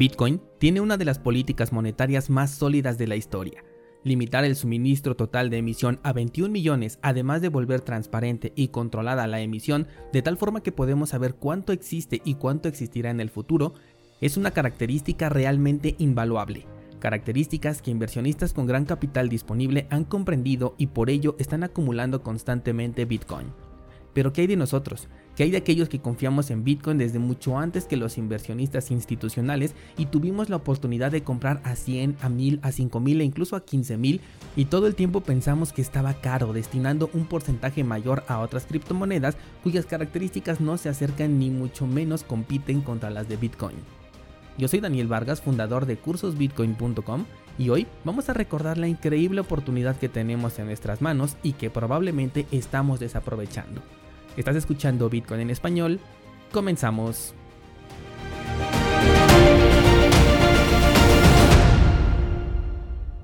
Bitcoin tiene una de las políticas monetarias más sólidas de la historia. Limitar el suministro total de emisión a 21 millones, además de volver transparente y controlada la emisión de tal forma que podemos saber cuánto existe y cuánto existirá en el futuro, es una característica realmente invaluable. Características que inversionistas con gran capital disponible han comprendido y por ello están acumulando constantemente Bitcoin. Pero ¿qué hay de nosotros? ¿Qué hay de aquellos que confiamos en Bitcoin desde mucho antes que los inversionistas institucionales y tuvimos la oportunidad de comprar a 100, a 1000, a 5000 e incluso a 15000 y todo el tiempo pensamos que estaba caro, destinando un porcentaje mayor a otras criptomonedas cuyas características no se acercan ni mucho menos compiten contra las de Bitcoin? Yo soy Daniel Vargas, fundador de cursosbitcoin.com y hoy vamos a recordar la increíble oportunidad que tenemos en nuestras manos y que probablemente estamos desaprovechando. Estás escuchando Bitcoin en español. Comenzamos.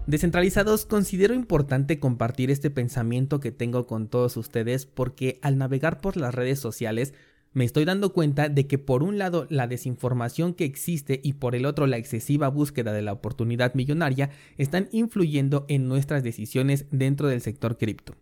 Descentralizados, considero importante compartir este pensamiento que tengo con todos ustedes porque al navegar por las redes sociales me estoy dando cuenta de que por un lado la desinformación que existe y por el otro la excesiva búsqueda de la oportunidad millonaria están influyendo en nuestras decisiones dentro del sector cripto.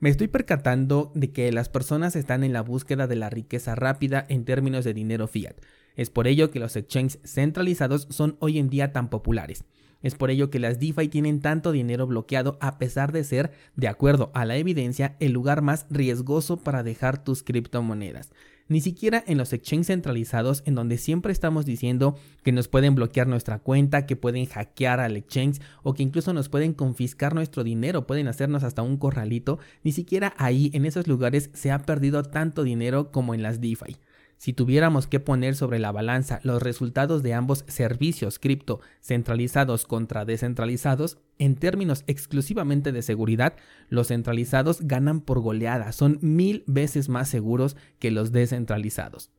Me estoy percatando de que las personas están en la búsqueda de la riqueza rápida en términos de dinero fiat. Es por ello que los exchanges centralizados son hoy en día tan populares. Es por ello que las DeFi tienen tanto dinero bloqueado a pesar de ser, de acuerdo a la evidencia, el lugar más riesgoso para dejar tus criptomonedas ni siquiera en los exchanges centralizados en donde siempre estamos diciendo que nos pueden bloquear nuestra cuenta, que pueden hackear al exchange o que incluso nos pueden confiscar nuestro dinero, pueden hacernos hasta un corralito, ni siquiera ahí en esos lugares se ha perdido tanto dinero como en las DeFi. Si tuviéramos que poner sobre la balanza los resultados de ambos servicios cripto centralizados contra descentralizados, en términos exclusivamente de seguridad, los centralizados ganan por goleada, son mil veces más seguros que los descentralizados.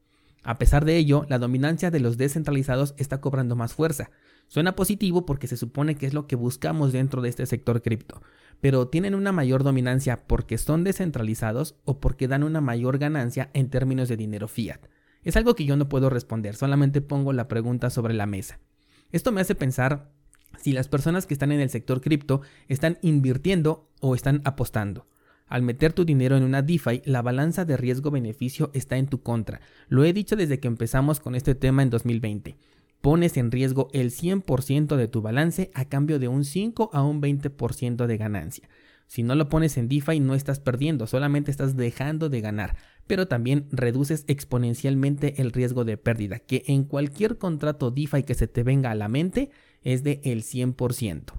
A pesar de ello, la dominancia de los descentralizados está cobrando más fuerza. Suena positivo porque se supone que es lo que buscamos dentro de este sector cripto, pero tienen una mayor dominancia porque son descentralizados o porque dan una mayor ganancia en términos de dinero fiat. Es algo que yo no puedo responder, solamente pongo la pregunta sobre la mesa. Esto me hace pensar si las personas que están en el sector cripto están invirtiendo o están apostando. Al meter tu dinero en una DeFi, la balanza de riesgo-beneficio está en tu contra. Lo he dicho desde que empezamos con este tema en 2020 pones en riesgo el 100% de tu balance a cambio de un 5 a un 20% de ganancia. Si no lo pones en DeFi no estás perdiendo, solamente estás dejando de ganar, pero también reduces exponencialmente el riesgo de pérdida, que en cualquier contrato DeFi que se te venga a la mente es de el 100%.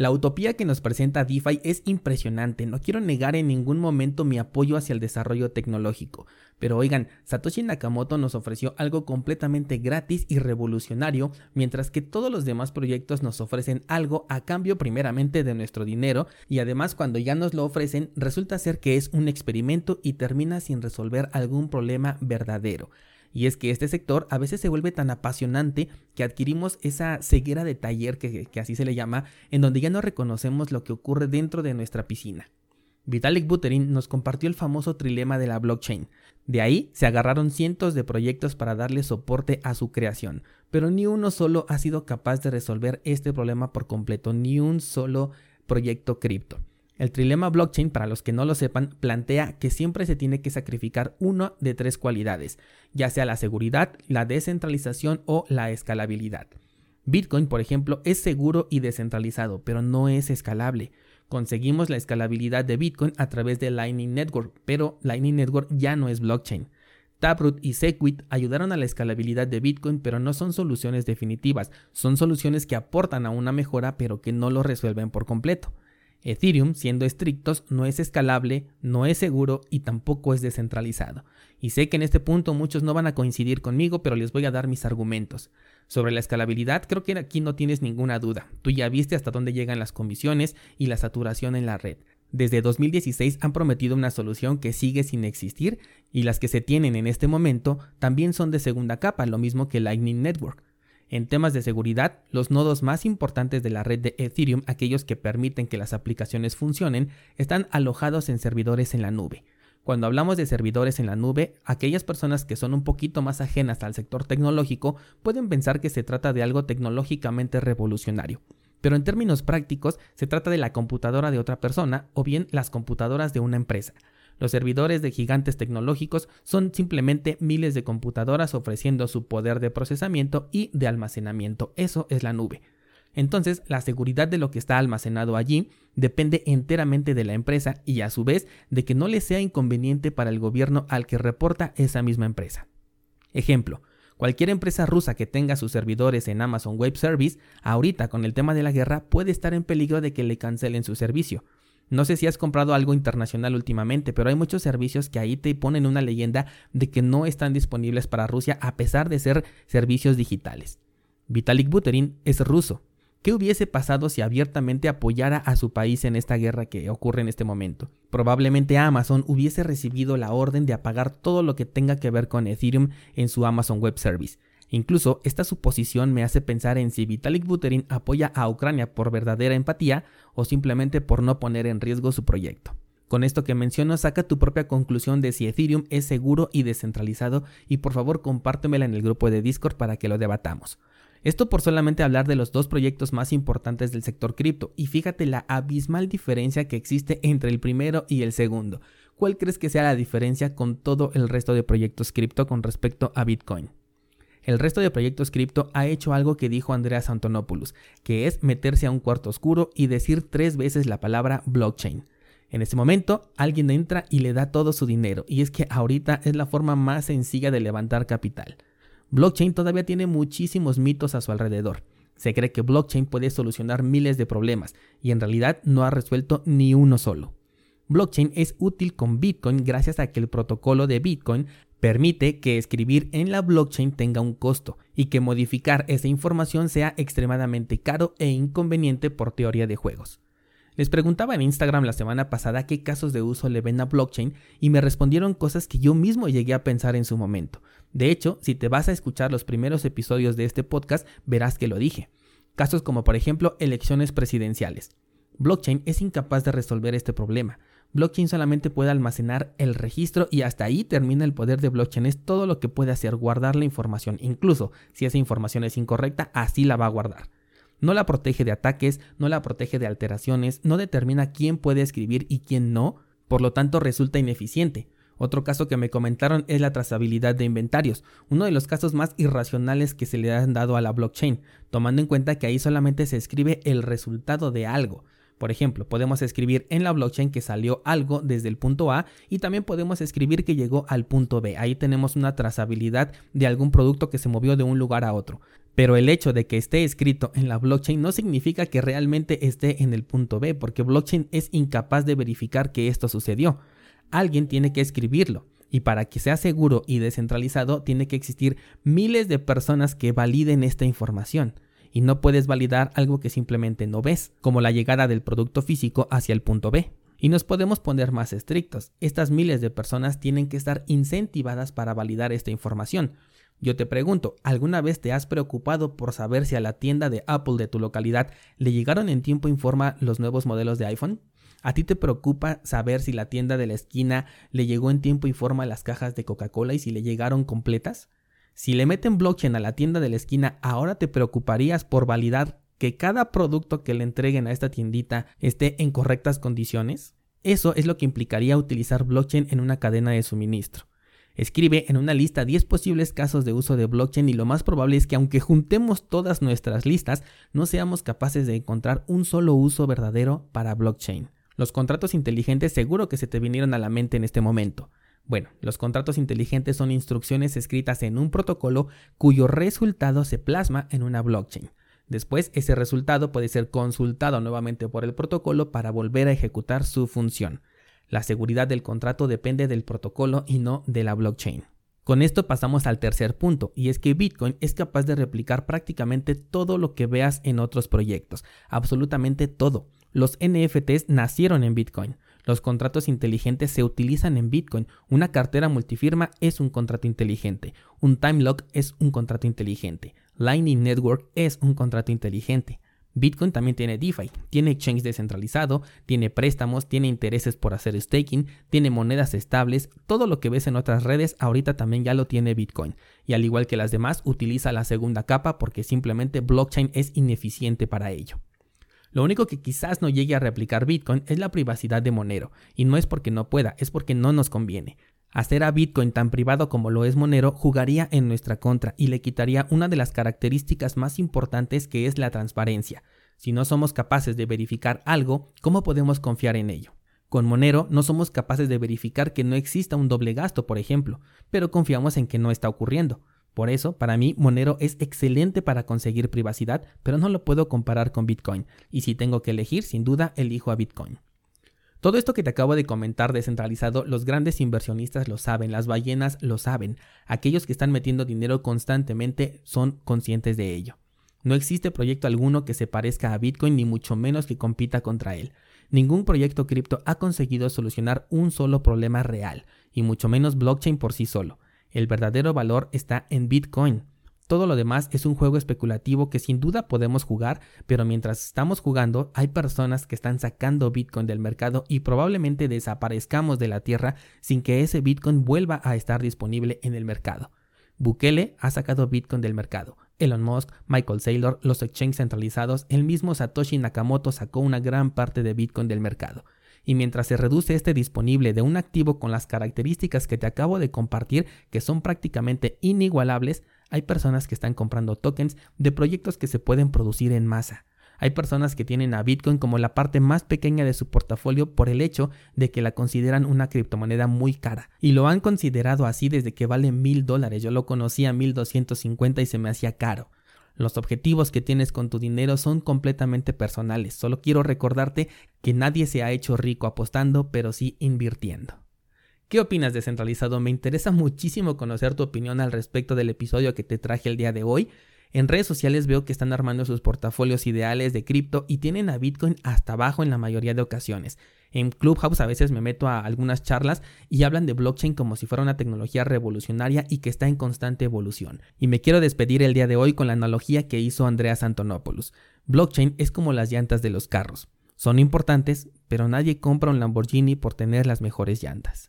La utopía que nos presenta DeFi es impresionante, no quiero negar en ningún momento mi apoyo hacia el desarrollo tecnológico, pero oigan, Satoshi Nakamoto nos ofreció algo completamente gratis y revolucionario, mientras que todos los demás proyectos nos ofrecen algo a cambio primeramente de nuestro dinero y además cuando ya nos lo ofrecen resulta ser que es un experimento y termina sin resolver algún problema verdadero. Y es que este sector a veces se vuelve tan apasionante que adquirimos esa ceguera de taller que, así se le llama, en donde ya no reconocemos lo que ocurre dentro de nuesra piscina. Vitalik Buterin nos compartió el famoso trilema de la blockchain. De ahí se agarraron cientos de proyectos para darle soporte a su creación, pero ni uno solo ha sido capaz de resolver este problema por completo, ni un solo proyecto cripto. El trilema blockchain, para los que no lo sepan, plantea que siempre se tiene que sacrificar una de tres cualidades, ya sea la seguridad, la descentralización o la escalabilidad. Bitcoin, por ejemplo, es seguro y descentralizado, pero no es escalable. Conseguimos la escalabilidad de Bitcoin a través de Lightning Network, pero Lightning Network ya no es blockchain. Taproot y Segwit ayudaron a la escalabilidad de Bitcoin, pero no son soluciones definitivas, son soluciones que aportan a una mejora, pero que no lo resuelven por completo. Ethereum, siendo estrictos, no es escalable, no es seguro y tampoco es descentralizado. Y sé que en este punto muchos no van a coincidir conmigo, pero les voy a dar mis argumentos. Sobre la escalabilidad, creo que aquí no tienes ninguna duda. Tú ya viste hasta dónde llegan las comisiones y la saturación en la red. Desde 2016 han prometido una solución que sigue sin existir y las que se tienen en este momento también son de segunda capa, lo mismo que Lightning Network. En temas de seguridad, los nodos más importantes de la red de Ethereum, aquellos que permiten que las aplicaciones funcionen, están alojados en servidores en la nube. Cuando hablamos de servidores en la nube, aquellas personas que son un poquito más ajenas al sector tecnológico pueden pensar que se trata de algo tecnológicamente revolucionario. Pero en términos prácticos, se trata de la computadora de otra persona o bien las computadoras de una empresa. Los servidores de gigantes tecnológicos son simplemente miles de computadoras ofreciendo su poder de procesamiento y de almacenamiento. Eso es la nube. Entonces, la seguridad de lo que está almacenado allí depende enteramente de la empresa y a su vez de que no le sea inconveniente para el gobierno al que reporta esa misma empresa. Ejemplo, cualquier empresa rusa que tenga sus servidores en Amazon Web Service, ahorita con el tema de la guerra puede estar en peligro de que le cancelen su servicio. No sé si has comprado algo internacional últimamente, pero hay muchos servicios que ahí te ponen una leyenda de que no están disponibles para Rusia a pesar de ser servicios digitales. Vitalik Buterin es ruso ¿Qué hubiese pasado si abiertamente apoyara a su país en esta guerra que ocurre en este momento? Probablemente Amazon hubiese recibido la orden de apagar todo lo que tenga que ver con Ethereum en su Amazon Web Service. Incluso esta suposición me hace pensar en si Vitalik Buterin apoya a Ucrania por verdadera empatía o simplemente por no poner en riesgo su proyecto. Con esto que menciono, saca tu propia conclusión de si Ethereum es seguro y descentralizado y por favor compártemela en el grupo de Discord para que lo debatamos. Esto por solamente hablar de los dos proyectos más importantes del sector cripto y fíjate la abismal diferencia que existe entre el primero y el segundo. ¿Cuál crees que sea la diferencia con todo el resto de proyectos cripto con respecto a Bitcoin? El resto de proyectos cripto ha hecho algo que dijo Andreas Antonopoulos, que es meterse a un cuarto oscuro y decir tres veces la palabra blockchain. En ese momento, alguien entra y le da todo su dinero, y es que ahorita es la forma más sencilla de levantar capital. Blockchain todavía tiene muchísimos mitos a su alrededor. Se cree que blockchain puede solucionar miles de problemas y en realidad no ha resuelto ni uno solo. Blockchain es útil con Bitcoin gracias a que el protocolo de Bitcoin permite que escribir en la blockchain tenga un costo y que modificar esa información sea extremadamente caro e inconveniente por teoría de juegos. Les preguntaba en Instagram la semana pasada qué casos de uso le ven a blockchain y me respondieron cosas que yo mismo llegué a pensar en su momento. De hecho, si te vas a escuchar los primeros episodios de este podcast, verás que lo dije. Casos como por ejemplo elecciones presidenciales. Blockchain es incapaz de resolver este problema. Blockchain solamente puede almacenar el registro y hasta ahí termina el poder de blockchain. Es todo lo que puede hacer, guardar la información. Incluso si esa información es incorrecta, así la va a guardar. No la protege de ataques, no la protege de alteraciones, no determina quién puede escribir y quién no, por lo tanto resulta ineficiente. Otro caso que me comentaron es la trazabilidad de inventarios, uno de los casos más irracionales que se le han dado a la blockchain, tomando en cuenta que ahí solamente se escribe el resultado de algo. Por ejemplo, podemos escribir en la blockchain que salió algo desde el punto A y también podemos escribir que llegó al punto B. Ahí tenemos una trazabilidad de algún producto que se movió de un lugar a otro. Pero el hecho de que esté escrito en la blockchain no significa que realmente esté en el punto B, porque blockchain es incapaz de verificar que esto sucedió. Alguien tiene que escribirlo. Y para que sea seguro y descentralizado, tiene que existir miles de personas que validen esta información y no puedes validar algo que simplemente no ves, como la llegada del producto físico hacia el punto B. Y nos podemos poner más estrictos. Estas miles de personas tienen que estar incentivadas para validar esta información. Yo te pregunto, ¿alguna vez te has preocupado por saber si a la tienda de Apple de tu localidad le llegaron en tiempo informa los nuevos modelos de iPhone? ¿A ti te preocupa saber si la tienda de la esquina le llegó en tiempo y forma las cajas de Coca-Cola y si le llegaron completas? Si le meten blockchain a la tienda de la esquina, ahora te preocuparías por validar que cada producto que le entreguen a esta tiendita esté en correctas condiciones. Eso es lo que implicaría utilizar blockchain en una cadena de suministro. Escribe en una lista 10 posibles casos de uso de blockchain y lo más probable es que aunque juntemos todas nuestras listas, no seamos capaces de encontrar un solo uso verdadero para blockchain. Los contratos inteligentes seguro que se te vinieron a la mente en este momento. Bueno, los contratos inteligentes son instrucciones escritas en un protocolo cuyo resultado se plasma en una blockchain. Después, ese resultado puede ser consultado nuevamente por el protocolo para volver a ejecutar su función. La seguridad del contrato depende del protocolo y no de la blockchain. Con esto pasamos al tercer punto, y es que Bitcoin es capaz de replicar prácticamente todo lo que veas en otros proyectos, absolutamente todo. Los NFTs nacieron en Bitcoin. Los contratos inteligentes se utilizan en Bitcoin. Una cartera multifirma es un contrato inteligente. Un time lock es un contrato inteligente. Lightning Network es un contrato inteligente. Bitcoin también tiene DeFi, tiene exchange descentralizado, tiene préstamos, tiene intereses por hacer staking, tiene monedas estables, todo lo que ves en otras redes ahorita también ya lo tiene Bitcoin. Y al igual que las demás, utiliza la segunda capa porque simplemente blockchain es ineficiente para ello. Lo único que quizás no llegue a replicar Bitcoin es la privacidad de Monero, y no es porque no pueda, es porque no nos conviene. Hacer a Bitcoin tan privado como lo es Monero jugaría en nuestra contra y le quitaría una de las características más importantes que es la transparencia. Si no somos capaces de verificar algo, ¿cómo podemos confiar en ello? Con Monero no somos capaces de verificar que no exista un doble gasto, por ejemplo, pero confiamos en que no está ocurriendo. Por eso, para mí, Monero es excelente para conseguir privacidad, pero no lo puedo comparar con Bitcoin, y si tengo que elegir, sin duda, elijo a Bitcoin. Todo esto que te acabo de comentar descentralizado, los grandes inversionistas lo saben, las ballenas lo saben, aquellos que están metiendo dinero constantemente son conscientes de ello. No existe proyecto alguno que se parezca a Bitcoin ni mucho menos que compita contra él. Ningún proyecto cripto ha conseguido solucionar un solo problema real, y mucho menos blockchain por sí solo. El verdadero valor está en Bitcoin. Todo lo demás es un juego especulativo que sin duda podemos jugar, pero mientras estamos jugando hay personas que están sacando Bitcoin del mercado y probablemente desaparezcamos de la Tierra sin que ese Bitcoin vuelva a estar disponible en el mercado. Bukele ha sacado Bitcoin del mercado. Elon Musk, Michael Saylor, los exchanges centralizados, el mismo Satoshi Nakamoto sacó una gran parte de Bitcoin del mercado. Y mientras se reduce este disponible de un activo con las características que te acabo de compartir, que son prácticamente inigualables, hay personas que están comprando tokens de proyectos que se pueden producir en masa. Hay personas que tienen a Bitcoin como la parte más pequeña de su portafolio por el hecho de que la consideran una criptomoneda muy cara. Y lo han considerado así desde que vale mil dólares. Yo lo conocí a mil doscientos cincuenta y se me hacía caro. Los objetivos que tienes con tu dinero son completamente personales. Solo quiero recordarte que nadie se ha hecho rico apostando, pero sí invirtiendo. ¿Qué opinas descentralizado? Me interesa muchísimo conocer tu opinión al respecto del episodio que te traje el día de hoy. En redes sociales veo que están armando sus portafolios ideales de cripto y tienen a Bitcoin hasta abajo en la mayoría de ocasiones. En Clubhouse a veces me meto a algunas charlas y hablan de blockchain como si fuera una tecnología revolucionaria y que está en constante evolución. Y me quiero despedir el día de hoy con la analogía que hizo Andreas Antonopoulos. Blockchain es como las llantas de los carros. Son importantes, pero nadie compra un Lamborghini por tener las mejores llantas.